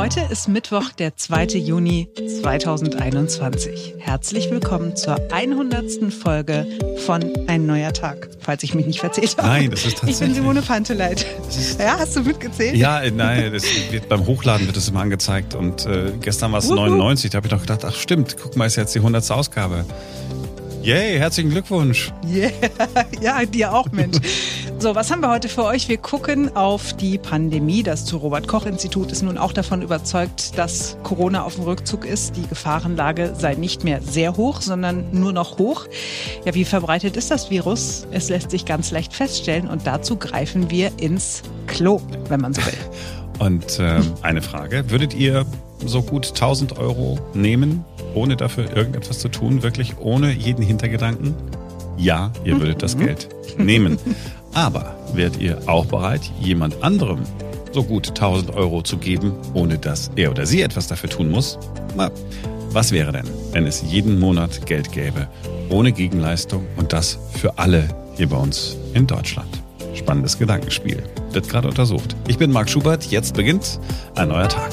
Heute ist Mittwoch, der 2. Juni 2021. Herzlich willkommen zur 100. Folge von Ein neuer Tag, falls ich mich nicht verzählt habe. Nein, das ist tatsächlich. Ich bin Simone Panteleit. Ja, hast du mitgezählt? Ja, nein, das wird, beim Hochladen wird das immer angezeigt und äh, gestern war es 99, da habe ich doch gedacht, ach stimmt, guck mal, ist jetzt die 100. Ausgabe. Yay, herzlichen Glückwunsch. Yeah. Ja, dir auch, Mensch. So, was haben wir heute für euch? Wir gucken auf die Pandemie. Das Robert-Koch-Institut ist nun auch davon überzeugt, dass Corona auf dem Rückzug ist. Die Gefahrenlage sei nicht mehr sehr hoch, sondern nur noch hoch. Ja, wie verbreitet ist das Virus? Es lässt sich ganz leicht feststellen und dazu greifen wir ins Klo, wenn man so will. Und äh, eine Frage, würdet ihr so gut 1000 Euro nehmen, ohne dafür irgendetwas zu tun, wirklich ohne jeden Hintergedanken? Ja, ihr würdet das mhm. Geld nehmen. Aber wärt ihr auch bereit, jemand anderem so gut 1000 Euro zu geben, ohne dass er oder sie etwas dafür tun muss? Na, was wäre denn, wenn es jeden Monat Geld gäbe, ohne Gegenleistung und das für alle hier bei uns in Deutschland? Spannendes Gedankenspiel. Wird gerade untersucht. Ich bin Marc Schubert. Jetzt beginnt ein neuer Tag.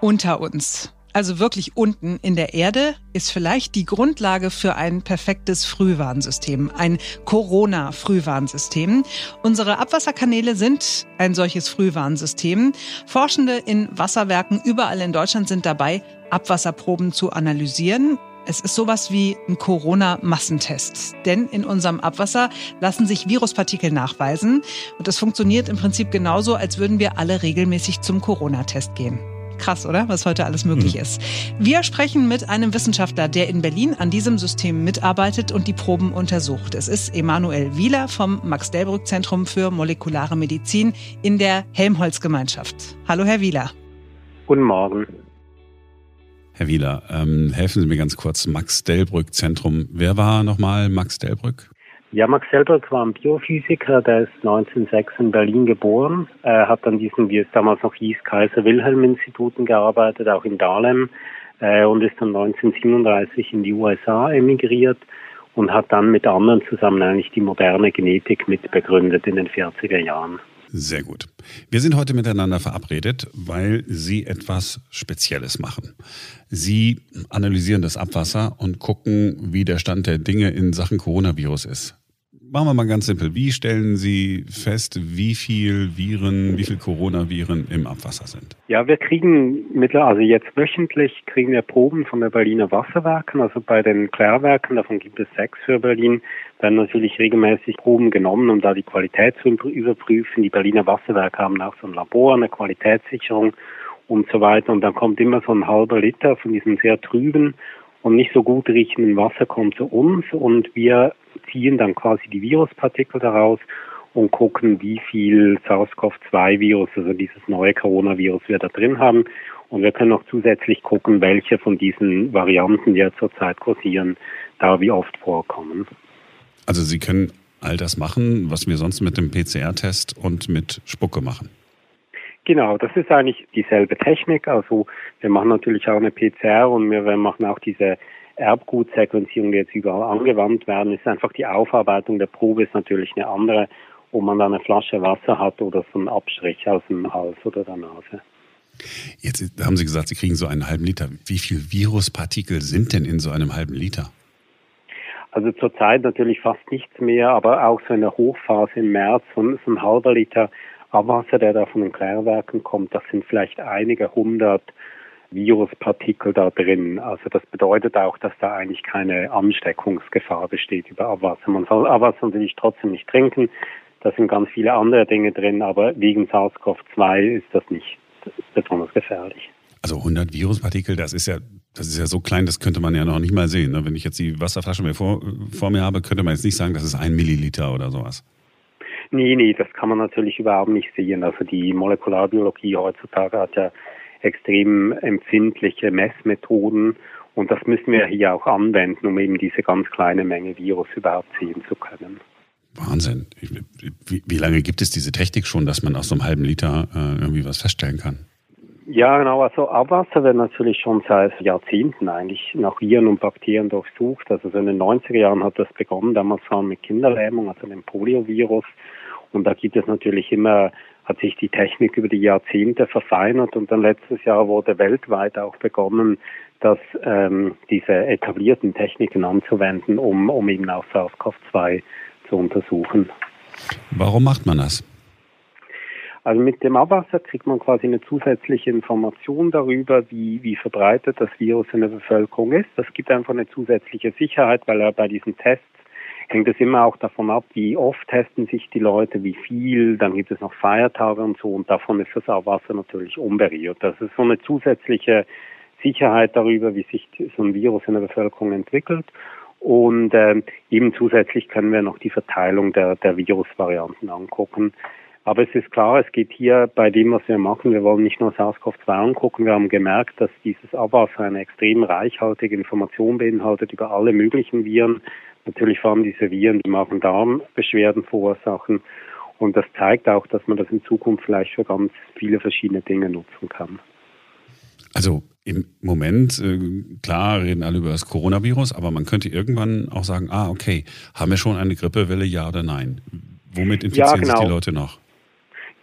Unter uns also wirklich unten in der Erde, ist vielleicht die Grundlage für ein perfektes Frühwarnsystem, ein Corona-Frühwarnsystem. Unsere Abwasserkanäle sind ein solches Frühwarnsystem. Forschende in Wasserwerken überall in Deutschland sind dabei, Abwasserproben zu analysieren. Es ist sowas wie ein Corona-Massentest. Denn in unserem Abwasser lassen sich Viruspartikel nachweisen. Und das funktioniert im Prinzip genauso, als würden wir alle regelmäßig zum Corona-Test gehen. Krass, oder? Was heute alles möglich mhm. ist. Wir sprechen mit einem Wissenschaftler, der in Berlin an diesem System mitarbeitet und die Proben untersucht. Es ist Emanuel Wieler vom Max-Delbrück-Zentrum für molekulare Medizin in der Helmholtz-Gemeinschaft. Hallo, Herr Wieler. Guten Morgen. Herr Wieler, ähm, helfen Sie mir ganz kurz. Max-Delbrück-Zentrum. Wer war nochmal Max Delbrück? Ja, Max Selberg war ein Biophysiker, der ist 1906 in Berlin geboren. Er hat an diesen, wie es damals noch hieß, Kaiser-Wilhelm-Instituten gearbeitet, auch in Dahlem, äh, und ist dann 1937 in die USA emigriert und hat dann mit anderen zusammen eigentlich die moderne Genetik mit begründet in den 40er Jahren. Sehr gut. Wir sind heute miteinander verabredet, weil Sie etwas Spezielles machen. Sie analysieren das Abwasser und gucken, wie der Stand der Dinge in Sachen Coronavirus ist. Machen wir mal ganz simpel. Wie stellen Sie fest, wie viel Viren, wie viel Coronaviren im Abwasser sind? Ja, wir kriegen mittlerweile, also jetzt wöchentlich kriegen wir Proben von der Berliner Wasserwerken, also bei den Klärwerken, davon gibt es sechs für Berlin, werden natürlich regelmäßig Proben genommen, um da die Qualität zu überprüfen. Die Berliner Wasserwerke haben auch so ein Labor, eine Qualitätssicherung und so weiter. Und dann kommt immer so ein halber Liter von diesem sehr trüben und nicht so gut riechenden Wasser kommt zu uns und wir ziehen dann quasi die Viruspartikel daraus und gucken, wie viel SARS-CoV-2-Virus, also dieses neue Coronavirus, wir da drin haben. Und wir können auch zusätzlich gucken, welche von diesen Varianten, die ja zurzeit kursieren, da wie oft vorkommen. Also Sie können all das machen, was wir sonst mit dem PCR-Test und mit Spucke machen. Genau, das ist eigentlich dieselbe Technik. Also wir machen natürlich auch eine PCR und wir, wir machen auch diese Erbgutsequenzierung, die jetzt überall angewandt werden, ist einfach die Aufarbeitung der Probe ist natürlich eine andere, ob man da eine Flasche Wasser hat oder so einen Abstrich aus dem Hals oder der Nase. Jetzt haben Sie gesagt, Sie kriegen so einen halben Liter. Wie viel Viruspartikel sind denn in so einem halben Liter? Also zurzeit natürlich fast nichts mehr, aber auch so in der Hochphase im März, so ein halber Liter Abwasser, der da von den Klärwerken kommt, das sind vielleicht einige hundert Viruspartikel da drin. Also das bedeutet auch, dass da eigentlich keine Ansteckungsgefahr besteht über Abwasser. Man soll Abwasser natürlich trotzdem nicht trinken. Da sind ganz viele andere Dinge drin, aber wegen SARS-CoV-2 ist das nicht besonders gefährlich. Also 100 Viruspartikel, das ist ja, das ist ja so klein, das könnte man ja noch nicht mal sehen. Ne? Wenn ich jetzt die Wasserflasche mir vor, vor mir habe, könnte man jetzt nicht sagen, das ist ein Milliliter oder sowas. Nee, nee, das kann man natürlich überhaupt nicht sehen. Also die Molekularbiologie heutzutage hat ja extrem empfindliche Messmethoden und das müssen wir hier auch anwenden, um eben diese ganz kleine Menge Virus überhaupt sehen zu können. Wahnsinn. Wie, wie lange gibt es diese Technik schon, dass man aus so einem halben Liter äh, irgendwie was feststellen kann? Ja, genau. Also Abwasser wird natürlich schon seit Jahrzehnten eigentlich nach Viren und Bakterien durchsucht. Also so in den 90er Jahren hat das begonnen. Damals waren mit Kinderlähmung, also dem Poliovirus. Und da gibt es natürlich immer, hat sich die Technik über die Jahrzehnte verfeinert und dann letztes Jahr wurde weltweit auch begonnen, dass ähm, diese etablierten Techniken anzuwenden, um, um eben auch SARS-CoV-2 zu untersuchen. Warum macht man das? Also mit dem Abwasser kriegt man quasi eine zusätzliche Information darüber, wie, wie verbreitet das Virus in der Bevölkerung ist. Das gibt einfach eine zusätzliche Sicherheit, weil er bei diesen Tests hängt es immer auch davon ab, wie oft testen sich die Leute, wie viel, dann gibt es noch Feiertage und so und davon ist das Abwasser natürlich unberührt. Das ist so eine zusätzliche Sicherheit darüber, wie sich so ein Virus in der Bevölkerung entwickelt. Und äh, eben zusätzlich können wir noch die Verteilung der, der Virusvarianten angucken. Aber es ist klar, es geht hier bei dem, was wir machen, wir wollen nicht nur SARS-CoV-2 angucken, wir haben gemerkt, dass dieses Abwasser eine extrem reichhaltige Information beinhaltet über alle möglichen Viren, natürlich vor allem diese Viren, die Magen-Darm-Beschwerden verursachen. Und das zeigt auch, dass man das in Zukunft vielleicht für ganz viele verschiedene Dinge nutzen kann. Also im Moment, äh, klar, reden alle über das Coronavirus, aber man könnte irgendwann auch sagen, ah, okay, haben wir schon eine Grippewelle, ja oder nein? Womit infizieren ja, genau. sich die genau. Leute noch?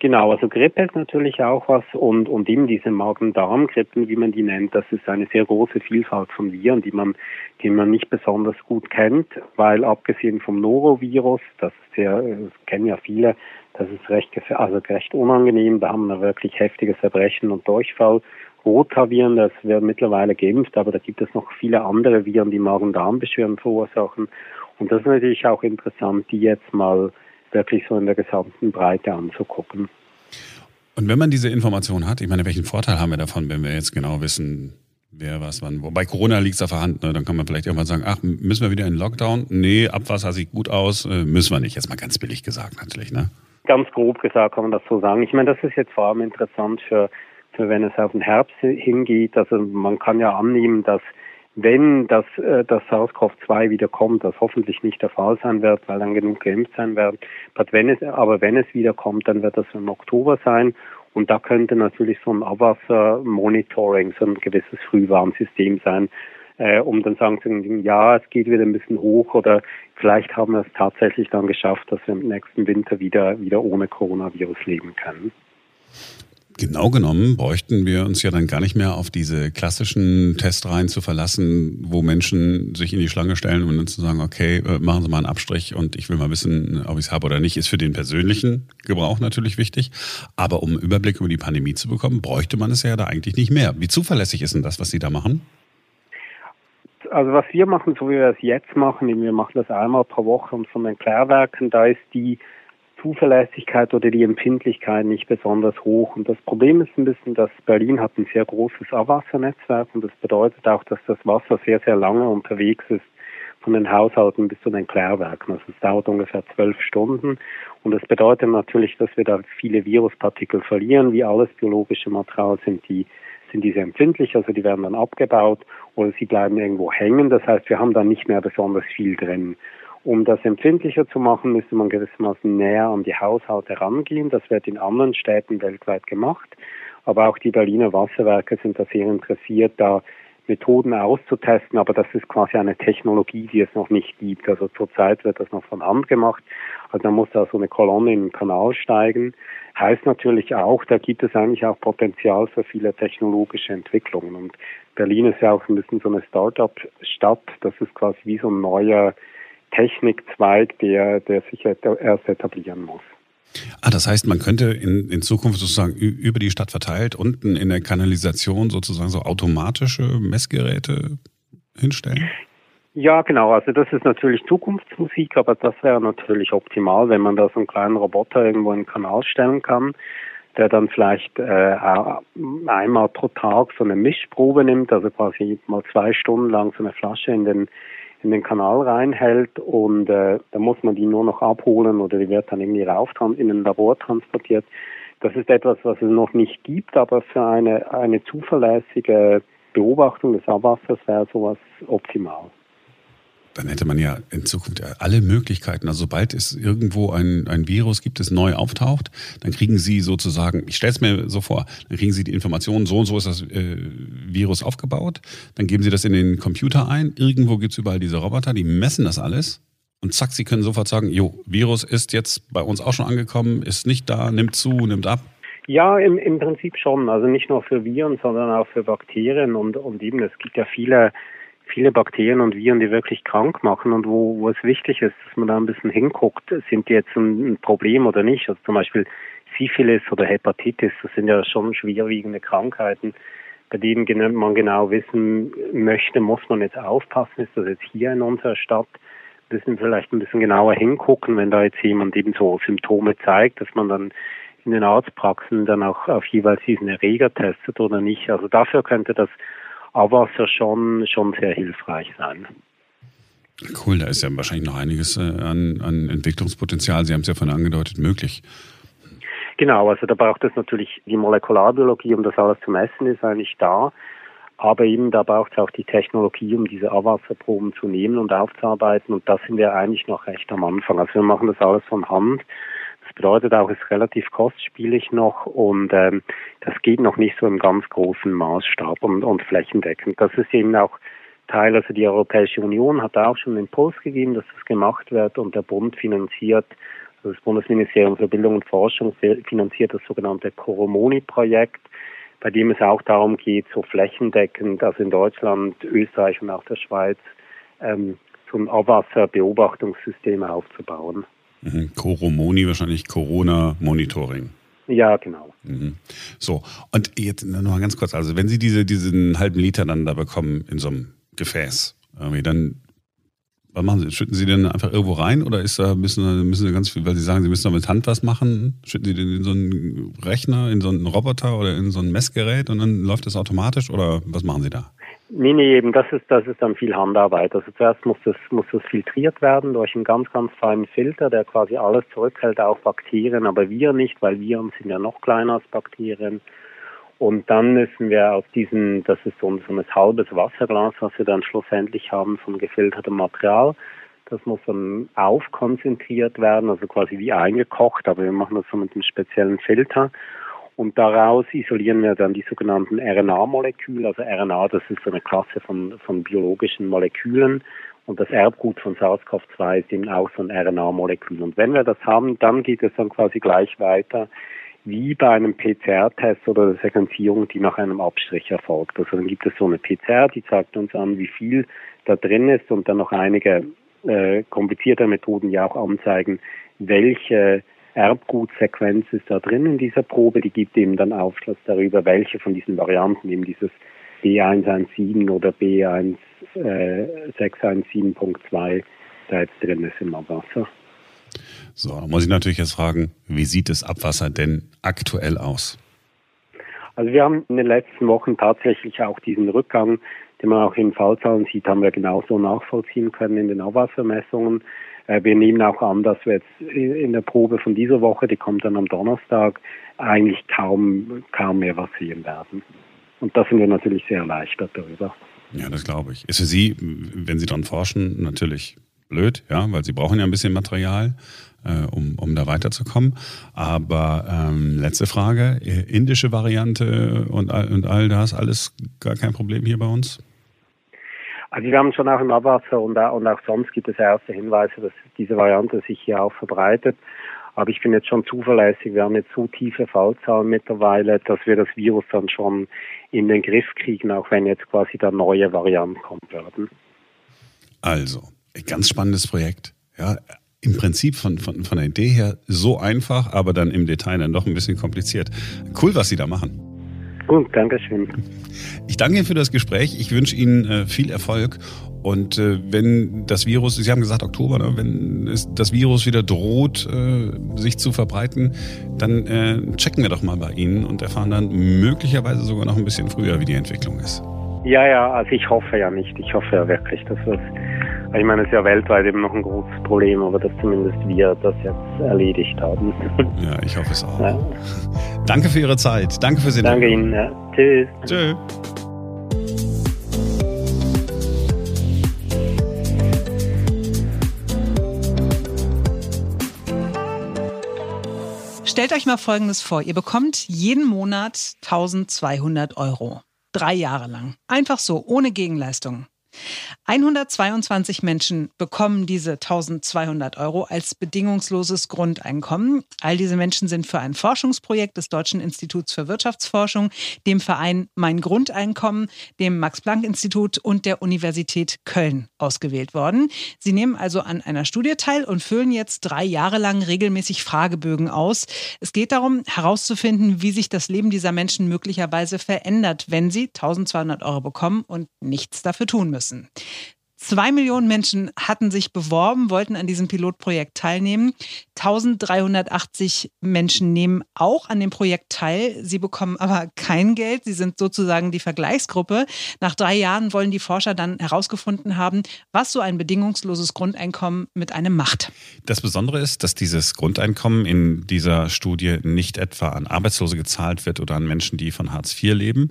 Genau, also Grippe ist natürlich auch was und, und eben diese Magen-Darm-Grippen, wie man die nennt, das ist eine sehr große Vielfalt von Viren, die man, die man nicht besonders gut kennt, weil abgesehen vom Norovirus, das ist sehr, das kennen ja viele, das ist recht, also recht unangenehm, da haben wir wirklich heftiges Erbrechen und Durchfall. Rotaviren, das wird mittlerweile geimpft, aber da gibt es noch viele andere Viren, die Magen-Darm-Beschwerden verursachen. Und das ist natürlich auch interessant, die jetzt mal wirklich so in der gesamten Breite anzugucken. Und wenn man diese Information hat, ich meine, welchen Vorteil haben wir davon, wenn wir jetzt genau wissen, wer was wann wo? Bei Corona liegt es auf der Hand, ne? dann kann man vielleicht irgendwann sagen, ach, müssen wir wieder in Lockdown? Nee, Abwasser sieht gut aus, äh, müssen wir nicht. Jetzt mal ganz billig gesagt natürlich, ne? Ganz grob gesagt kann man das so sagen. Ich meine, das ist jetzt vor allem interessant für, für wenn es auf den Herbst hingeht. Also man kann ja annehmen, dass wenn das, äh, das SARS-CoV-2 wieder kommt, das hoffentlich nicht der Fall sein wird, weil dann genug geimpft sein werden. Aber wenn es, aber wenn es wieder kommt, dann wird das im Oktober sein. Und da könnte natürlich so ein Abwassermonitoring, so ein gewisses Frühwarnsystem sein, äh, um dann sagen zu können, ja, es geht wieder ein bisschen hoch oder vielleicht haben wir es tatsächlich dann geschafft, dass wir im nächsten Winter wieder, wieder ohne Coronavirus leben können. Genau genommen bräuchten wir uns ja dann gar nicht mehr auf diese klassischen Testreihen zu verlassen, wo Menschen sich in die Schlange stellen und dann zu sagen, okay, äh, machen Sie mal einen Abstrich und ich will mal wissen, ob ich es habe oder nicht, ist für den persönlichen Gebrauch natürlich wichtig. Aber um einen Überblick über die Pandemie zu bekommen, bräuchte man es ja da eigentlich nicht mehr. Wie zuverlässig ist denn das, was Sie da machen? Also was wir machen, so wie wir es jetzt machen, wir machen das einmal pro Woche und von den Klärwerken, da ist die Zuverlässigkeit oder die Empfindlichkeit nicht besonders hoch. Und das Problem ist ein bisschen, dass Berlin hat ein sehr großes Abwassernetzwerk und das bedeutet auch, dass das Wasser sehr, sehr lange unterwegs ist von den Haushalten bis zu den Klärwerken. Also es dauert ungefähr zwölf Stunden und das bedeutet natürlich, dass wir da viele Viruspartikel verlieren. Wie alles biologische Material sind die sind diese empfindlich, also die werden dann abgebaut oder sie bleiben irgendwo hängen. Das heißt, wir haben da nicht mehr besonders viel drin. Um das empfindlicher zu machen, müsste man gewissermaßen näher an die Haushalte rangehen. Das wird in anderen Städten weltweit gemacht. Aber auch die Berliner Wasserwerke sind da sehr interessiert, da Methoden auszutesten, aber das ist quasi eine Technologie, die es noch nicht gibt. Also zurzeit wird das noch von Hand gemacht. Also da muss da so eine Kolonne in den Kanal steigen. Heißt natürlich auch, da gibt es eigentlich auch Potenzial für viele technologische Entwicklungen. Und Berlin ist ja auch ein bisschen so eine Start-up-Stadt. Das ist quasi wie so ein neuer Technikzweig, der, der sich erst etablieren muss. Ah, das heißt, man könnte in, in Zukunft sozusagen über die Stadt verteilt unten in der Kanalisation sozusagen so automatische Messgeräte hinstellen? Ja, genau. Also das ist natürlich Zukunftsmusik, aber das wäre natürlich optimal, wenn man da so einen kleinen Roboter irgendwo in den Kanal stellen kann, der dann vielleicht äh, einmal pro Tag so eine Mischprobe nimmt, also quasi mal zwei Stunden lang so eine Flasche in den in den Kanal reinhält und äh, da muss man die nur noch abholen oder die wird dann irgendwie rauf in ein Labor transportiert. Das ist etwas, was es noch nicht gibt, aber für eine, eine zuverlässige Beobachtung des Abwassers wäre sowas optimal dann hätte man ja in Zukunft alle Möglichkeiten. Also sobald es irgendwo ein, ein Virus gibt, das neu auftaucht, dann kriegen Sie sozusagen, ich stelle es mir so vor, dann kriegen Sie die Informationen, so und so ist das äh, Virus aufgebaut, dann geben Sie das in den Computer ein, irgendwo gibt es überall diese Roboter, die messen das alles und zack, Sie können sofort sagen, jo, Virus ist jetzt bei uns auch schon angekommen, ist nicht da, nimmt zu, nimmt ab? Ja, im, im Prinzip schon. Also nicht nur für Viren, sondern auch für Bakterien und, und eben, es gibt ja viele, viele Bakterien und Viren, die wirklich krank machen und wo, wo es wichtig ist, dass man da ein bisschen hinguckt, sind die jetzt ein, ein Problem oder nicht. Also zum Beispiel Syphilis oder Hepatitis, das sind ja schon schwerwiegende Krankheiten, bei denen man genau wissen möchte, muss man jetzt aufpassen, ist das jetzt hier in unserer Stadt müssen vielleicht ein bisschen genauer hingucken, wenn da jetzt jemand eben so Symptome zeigt, dass man dann in den Arztpraxen dann auch auf jeweils diesen Erreger testet oder nicht. Also dafür könnte das Abwasser schon, schon sehr hilfreich sein. Cool, da ist ja wahrscheinlich noch einiges äh, an, an Entwicklungspotenzial. Sie haben es ja vorhin angedeutet, möglich. Genau, also da braucht es natürlich die Molekularbiologie, um das alles zu messen, ist eigentlich da. Aber eben da braucht es auch die Technologie, um diese Abwasserproben zu nehmen und aufzuarbeiten. Und da sind wir eigentlich noch recht am Anfang. Also wir machen das alles von Hand. Bedeutet auch, es ist relativ kostspielig noch und ähm, das geht noch nicht so im ganz großen Maßstab und, und flächendeckend. Das ist eben auch Teil, also die Europäische Union hat auch schon einen Impuls gegeben, dass das gemacht wird und der Bund finanziert, also das Bundesministerium für Bildung und Forschung finanziert das sogenannte Coromoni-Projekt bei dem es auch darum geht, so flächendeckend, also in Deutschland, Österreich und auch der Schweiz, ähm, so ein Abwasserbeobachtungssystem aufzubauen. Mhm. Coromoni, wahrscheinlich Corona-Monitoring. Ja, genau. Mhm. So, und jetzt noch mal ganz kurz, also wenn Sie diese, diesen halben Liter dann da bekommen in so einem Gefäß, dann was machen Sie? Schütten Sie den einfach irgendwo rein oder ist da müssen, müssen Sie ganz viel, weil Sie sagen, Sie müssen da mit Hand was machen, schütten Sie den in so einen Rechner, in so einen Roboter oder in so ein Messgerät und dann läuft das automatisch oder was machen Sie da? Nee, nee, eben, das ist, das ist dann viel Handarbeit. Also zuerst muss das, muss das filtriert werden durch einen ganz, ganz feinen Filter, der quasi alles zurückhält, auch Bakterien, aber Viren nicht, weil Viren sind ja noch kleiner als Bakterien. Und dann müssen wir aus diesem, das ist so ein, so ein halbes Wasserglas, was wir dann schlussendlich haben von gefiltertem Material. Das muss dann aufkonzentriert werden, also quasi wie eingekocht, aber wir machen das so mit einem speziellen Filter. Und daraus isolieren wir dann die sogenannten RNA-Moleküle. Also RNA, das ist so eine Klasse von, von biologischen Molekülen. Und das Erbgut von SARS-CoV-2 ist eben auch so ein RNA-Molekül. Und wenn wir das haben, dann geht es dann quasi gleich weiter wie bei einem PCR-Test oder der Sequenzierung, die nach einem Abstrich erfolgt. Also dann gibt es so eine PCR, die zeigt uns an, wie viel da drin ist und dann noch einige äh, komplizierte Methoden ja auch anzeigen, welche Erbgutsequenz ist da drin in dieser Probe. Die gibt eben dann Aufschluss darüber, welche von diesen Varianten, eben dieses B117 oder B1617.2 äh, da jetzt drin ist im Abwasser. So, da muss ich natürlich jetzt fragen, wie sieht das Abwasser denn aktuell aus? Also wir haben in den letzten Wochen tatsächlich auch diesen Rückgang, den man auch in Fallzahlen sieht, haben wir genauso nachvollziehen können in den Abwassermessungen. Äh, wir nehmen auch an, dass wir jetzt in der Probe von dieser Woche, die kommt dann am Donnerstag, eigentlich kaum, kaum mehr was sehen werden. Und da sind wir natürlich sehr erleichtert darüber. Ja, das glaube ich. Ist für Sie, wenn Sie daran forschen, natürlich blöd, ja, weil sie brauchen ja ein bisschen Material, äh, um, um da weiterzukommen. Aber ähm, letzte Frage, indische Variante und, und all das, alles gar kein Problem hier bei uns? Also wir haben schon auch im Abwasser und, und auch sonst gibt es erste Hinweise, dass diese Variante sich hier auch verbreitet. Aber ich bin jetzt schon zuverlässig. Wir haben jetzt so tiefe Fallzahlen mittlerweile, dass wir das Virus dann schon in den Griff kriegen, auch wenn jetzt quasi da neue Varianten kommen würden. Also, Ganz spannendes Projekt. Ja, im Prinzip von, von, von der Idee her so einfach, aber dann im Detail dann doch ein bisschen kompliziert. Cool, was Sie da machen. Gut, danke schön. Ich danke Ihnen für das Gespräch. Ich wünsche Ihnen äh, viel Erfolg. Und äh, wenn das Virus, Sie haben gesagt Oktober, ne, wenn es, das Virus wieder droht, äh, sich zu verbreiten, dann checken wir doch mal bei Ihnen und erfahren dann möglicherweise sogar noch ein bisschen früher, wie die Entwicklung ist. Ja, ja, also ich hoffe ja nicht. Ich hoffe ja wirklich, dass wir ich meine, es ist ja weltweit eben noch ein großes Problem, aber dass zumindest wir das jetzt erledigt haben. Ja, ich hoffe es auch. Ja. Danke für Ihre Zeit. Danke für Sie. Danke Ihnen. Ja. Tschüss. Tschüss. Stellt euch mal Folgendes vor. Ihr bekommt jeden Monat 1200 Euro. Drei Jahre lang. Einfach so, ohne Gegenleistung. 122 Menschen bekommen diese 1200 Euro als bedingungsloses Grundeinkommen. All diese Menschen sind für ein Forschungsprojekt des Deutschen Instituts für Wirtschaftsforschung, dem Verein Mein Grundeinkommen, dem Max-Planck-Institut und der Universität Köln ausgewählt worden. Sie nehmen also an einer Studie teil und füllen jetzt drei Jahre lang regelmäßig Fragebögen aus. Es geht darum, herauszufinden, wie sich das Leben dieser Menschen möglicherweise verändert, wenn sie 1200 Euro bekommen und nichts dafür tun müssen. Zwei Millionen Menschen hatten sich beworben, wollten an diesem Pilotprojekt teilnehmen. 1380 Menschen nehmen auch an dem Projekt teil. Sie bekommen aber kein Geld. Sie sind sozusagen die Vergleichsgruppe. Nach drei Jahren wollen die Forscher dann herausgefunden haben, was so ein bedingungsloses Grundeinkommen mit einem macht. Das Besondere ist, dass dieses Grundeinkommen in dieser Studie nicht etwa an Arbeitslose gezahlt wird oder an Menschen, die von Hartz IV leben,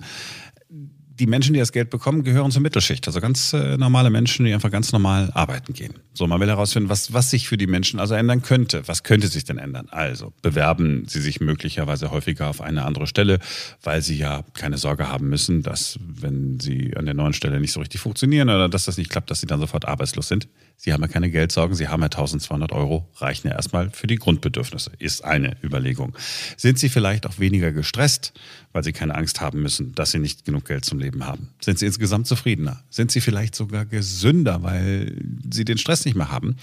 die Menschen, die das Geld bekommen, gehören zur Mittelschicht. Also ganz äh, normale Menschen, die einfach ganz normal arbeiten gehen. So, man will herausfinden, was, was sich für die Menschen also ändern könnte. Was könnte sich denn ändern? Also, bewerben sie sich möglicherweise häufiger auf eine andere Stelle, weil sie ja keine Sorge haben müssen, dass, wenn sie an der neuen Stelle nicht so richtig funktionieren oder dass das nicht klappt, dass sie dann sofort arbeitslos sind. Sie haben ja keine Geldsorgen, Sie haben ja 1200 Euro, reichen ja erstmal für die Grundbedürfnisse, ist eine Überlegung. Sind Sie vielleicht auch weniger gestresst, weil Sie keine Angst haben müssen, dass Sie nicht genug Geld zum Leben haben? Sind Sie insgesamt zufriedener? Sind Sie vielleicht sogar gesünder, weil Sie den Stress nicht mehr haben?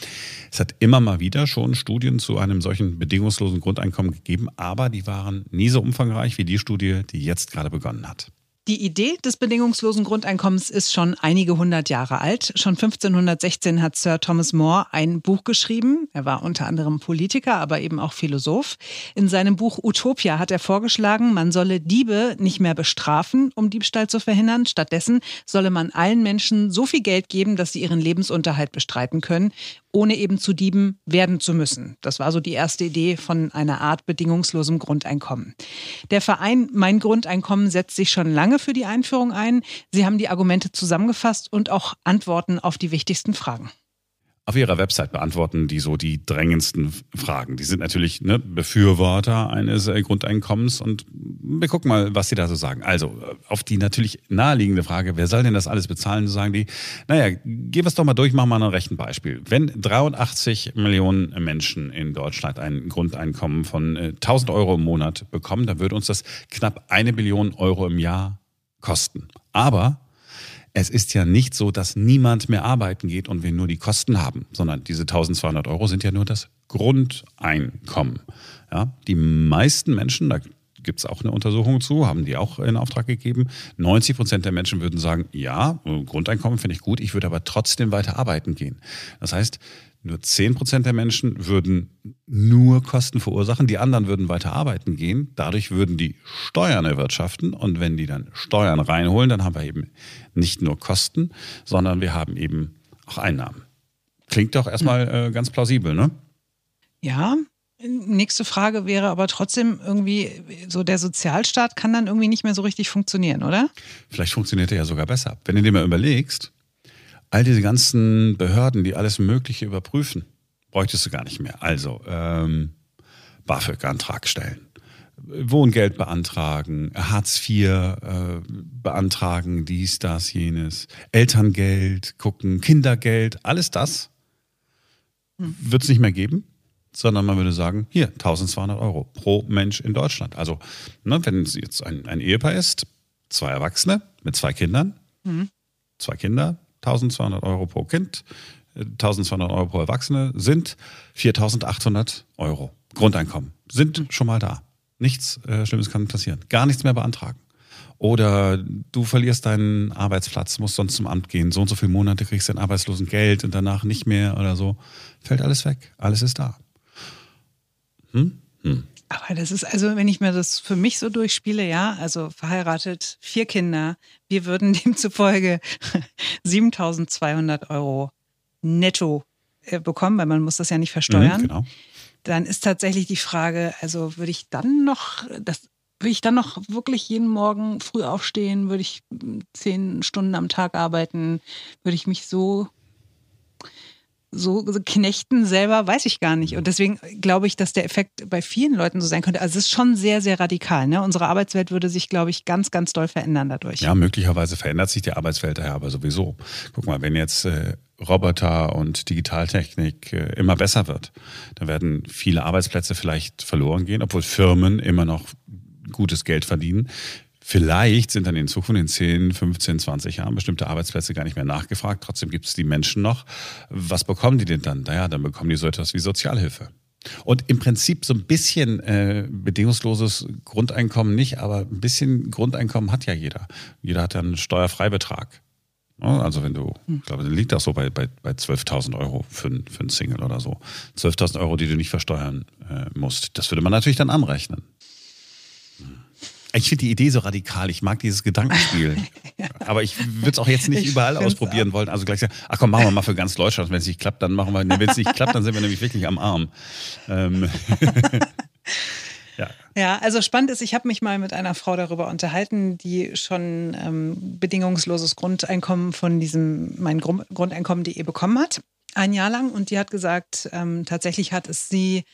Es hat immer mal wieder schon Studien zu einem solchen bedingungslosen Grundeinkommen gegeben, aber die waren nie so umfangreich wie die Studie, die jetzt gerade begonnen hat. Die Idee des bedingungslosen Grundeinkommens ist schon einige hundert Jahre alt. Schon 1516 hat Sir Thomas More ein Buch geschrieben. Er war unter anderem Politiker, aber eben auch Philosoph. In seinem Buch Utopia hat er vorgeschlagen, man solle Diebe nicht mehr bestrafen, um Diebstahl zu verhindern. Stattdessen solle man allen Menschen so viel Geld geben, dass sie ihren Lebensunterhalt bestreiten können ohne eben zu Dieben werden zu müssen. Das war so die erste Idee von einer Art bedingungslosem Grundeinkommen. Der Verein Mein Grundeinkommen setzt sich schon lange für die Einführung ein. Sie haben die Argumente zusammengefasst und auch Antworten auf die wichtigsten Fragen auf ihrer Website beantworten die so die drängendsten Fragen. Die sind natürlich ne, Befürworter eines äh, Grundeinkommens und wir gucken mal, was sie da so sagen. Also äh, auf die natürlich naheliegende Frage, wer soll denn das alles bezahlen, sagen die, naja, gehen wir es doch mal durch, machen wir mal ein rechten Beispiel. Wenn 83 Millionen Menschen in Deutschland ein Grundeinkommen von 1000 äh, Euro im Monat bekommen, dann würde uns das knapp eine Billion Euro im Jahr kosten. Aber es ist ja nicht so, dass niemand mehr arbeiten geht und wir nur die Kosten haben, sondern diese 1200 Euro sind ja nur das Grundeinkommen. Ja, die meisten Menschen, da gibt es auch eine Untersuchung zu, haben die auch in Auftrag gegeben. 90 Prozent der Menschen würden sagen, ja, Grundeinkommen finde ich gut, ich würde aber trotzdem weiter arbeiten gehen. Das heißt, nur 10 Prozent der Menschen würden nur Kosten verursachen, die anderen würden weiter arbeiten gehen. Dadurch würden die Steuern erwirtschaften und wenn die dann Steuern reinholen, dann haben wir eben nicht nur Kosten, sondern wir haben eben auch Einnahmen. Klingt doch erstmal äh, ganz plausibel, ne? Ja, Nächste Frage wäre aber trotzdem irgendwie, so der Sozialstaat kann dann irgendwie nicht mehr so richtig funktionieren, oder? Vielleicht funktioniert er ja sogar besser. Wenn du dir mal überlegst, all diese ganzen Behörden, die alles Mögliche überprüfen, bräuchtest du gar nicht mehr. Also ähm, BAföG-Antrag stellen, Wohngeld beantragen, Hartz IV äh, beantragen, dies, das, jenes, Elterngeld gucken, Kindergeld, alles das hm. wird es nicht mehr geben, sondern man würde sagen, hier 1200 Euro pro Mensch in Deutschland. Also ne, wenn es jetzt ein, ein Ehepaar ist, zwei Erwachsene mit zwei Kindern, mhm. zwei Kinder, 1200 Euro pro Kind, 1200 Euro pro Erwachsene sind 4800 Euro. Grundeinkommen sind schon mal da. Nichts äh, Schlimmes kann passieren. Gar nichts mehr beantragen. Oder du verlierst deinen Arbeitsplatz, musst sonst zum Amt gehen, so und so viele Monate kriegst du dein Arbeitslosengeld und danach nicht mehr oder so. Fällt alles weg. Alles ist da. Hm? Hm. Aber das ist also, wenn ich mir das für mich so durchspiele, ja, also verheiratet, vier Kinder, wir würden demzufolge 7200 Euro netto äh, bekommen, weil man muss das ja nicht versteuern. Mhm, genau. Dann ist tatsächlich die Frage, also würde ich dann noch, das, würde ich dann noch wirklich jeden Morgen früh aufstehen, würde ich zehn Stunden am Tag arbeiten, würde ich mich so so, so knechten selber, weiß ich gar nicht. Und deswegen glaube ich, dass der Effekt bei vielen Leuten so sein könnte. Also es ist schon sehr, sehr radikal. Ne? Unsere Arbeitswelt würde sich, glaube ich, ganz, ganz doll verändern dadurch. Ja, möglicherweise verändert sich die Arbeitswelt daher aber sowieso. Guck mal, wenn jetzt äh, Roboter und Digitaltechnik äh, immer besser wird, dann werden viele Arbeitsplätze vielleicht verloren gehen, obwohl Firmen immer noch gutes Geld verdienen. Vielleicht sind dann in Zukunft in 10, 15, 20 Jahren bestimmte Arbeitsplätze gar nicht mehr nachgefragt. Trotzdem gibt es die Menschen noch. Was bekommen die denn dann? Naja, dann bekommen die so etwas wie Sozialhilfe. Und im Prinzip so ein bisschen äh, bedingungsloses Grundeinkommen nicht, aber ein bisschen Grundeinkommen hat ja jeder. Jeder hat ja einen Steuerfreibetrag. Also wenn du, ich glaube, das liegt auch so bei, bei, bei 12.000 Euro für, für einen Single oder so. 12.000 Euro, die du nicht versteuern äh, musst. Das würde man natürlich dann anrechnen. Ich finde die Idee so radikal. Ich mag dieses Gedankenspiel. ja. Aber ich würde es auch jetzt nicht ich überall ausprobieren auch. wollen. Also gleich sagen, ach komm, machen wir mal für ganz Deutschland. Wenn es nicht klappt, dann machen wir. Wenn es nicht klappt, dann sind wir nämlich wirklich am Arm. Ähm. ja. ja, also spannend ist, ich habe mich mal mit einer Frau darüber unterhalten, die schon ähm, bedingungsloses Grundeinkommen von diesem mein Grundeinkommen.de bekommen hat. Ein Jahr lang. Und die hat gesagt, ähm, tatsächlich hat es sie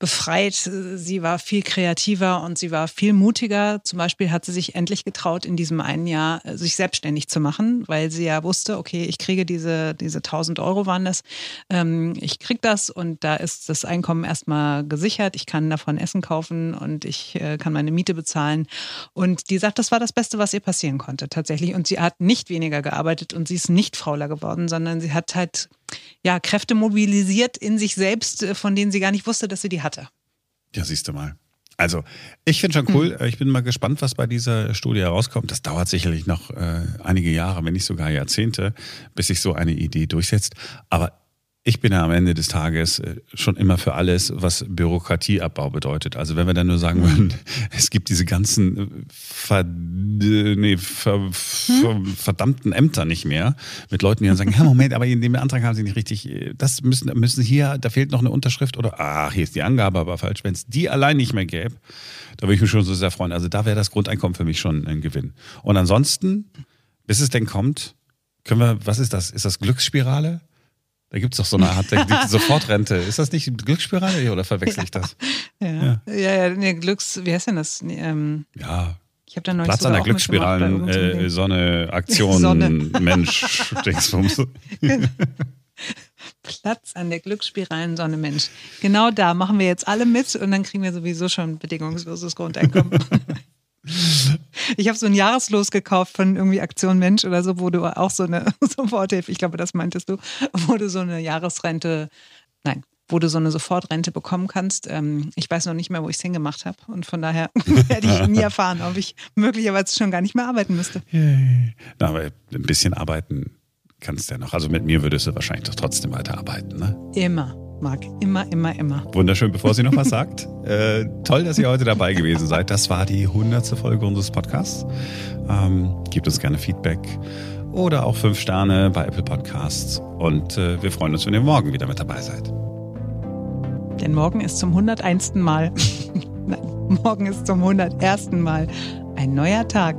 befreit. Sie war viel kreativer und sie war viel mutiger. Zum Beispiel hat sie sich endlich getraut, in diesem einen Jahr äh, sich selbstständig zu machen, weil sie ja wusste, okay, ich kriege diese, diese 1000 Euro waren das. Ähm, ich kriege das und da ist das Einkommen erstmal gesichert. Ich kann davon Essen kaufen und ich äh, kann meine Miete bezahlen. Und die sagt, das war das Beste, was ihr passieren konnte, tatsächlich. Und sie hat nicht weniger gearbeitet und sie ist nicht fauler geworden, sondern sie hat halt ja, Kräfte mobilisiert in sich selbst, äh, von denen sie gar nicht wusste, dass sie die hatte. Ja, siehst du mal. Also, ich finde schon cool. Hm. Ich bin mal gespannt, was bei dieser Studie herauskommt. Das dauert sicherlich noch äh, einige Jahre, wenn nicht sogar Jahrzehnte, bis sich so eine Idee durchsetzt. Aber ich bin ja am Ende des Tages äh, schon immer für alles, was Bürokratieabbau bedeutet. Also wenn wir dann nur sagen würden, es gibt diese ganzen äh, ver, nee, ver, ver, hm? verdammten Ämter nicht mehr, mit Leuten, die dann sagen, ja Moment, aber in dem Antrag haben sie nicht richtig, äh, das müssen, müssen hier, da fehlt noch eine Unterschrift oder ach, hier ist die Angabe aber falsch. Wenn es die allein nicht mehr gäbe, da würde ich mich schon so sehr freuen. Also da wäre das Grundeinkommen für mich schon ein Gewinn. Und ansonsten, bis es denn kommt, können wir, was ist das? Ist das Glücksspirale? Da gibt es doch so eine Art die Sofortrente. Ist das nicht Glücksspirale oder verwechsel ich das? Ja, ja, ja, ja nee, Glücks, wie heißt denn das? Ähm, ja. Ich habe da neulich Platz an der Glücksspiralen, äh, Sonne, Aktion, Sonne. Mensch, Dingsbums. Platz an der Glücksspiralen Sonne Mensch. Genau da machen wir jetzt alle mit und dann kriegen wir sowieso schon bedingungsloses Grundeinkommen. Ich habe so ein Jahreslos gekauft von irgendwie Aktion Mensch oder so, wo du auch so eine Soforthilfe, ich glaube, das meintest du, wo du so eine Jahresrente, nein, wo du so eine Sofortrente bekommen kannst. Ähm, ich weiß noch nicht mehr, wo ich es hingemacht habe. Und von daher werde ich nie erfahren, ob ich möglicherweise schon gar nicht mehr arbeiten müsste. Na, aber ein bisschen arbeiten kannst du ja noch. Also mit mir würdest du wahrscheinlich doch trotzdem weiterarbeiten, ne? Immer. Marc. Immer, immer, immer. Wunderschön, bevor sie noch was sagt. Äh, toll, dass ihr heute dabei gewesen seid. Das war die 100. Folge unseres Podcasts. Ähm, gebt uns gerne Feedback oder auch fünf Sterne bei Apple Podcasts. Und äh, wir freuen uns, wenn ihr morgen wieder mit dabei seid. Denn morgen ist zum 101. Mal, nein, morgen ist zum 101. Mal ein neuer Tag.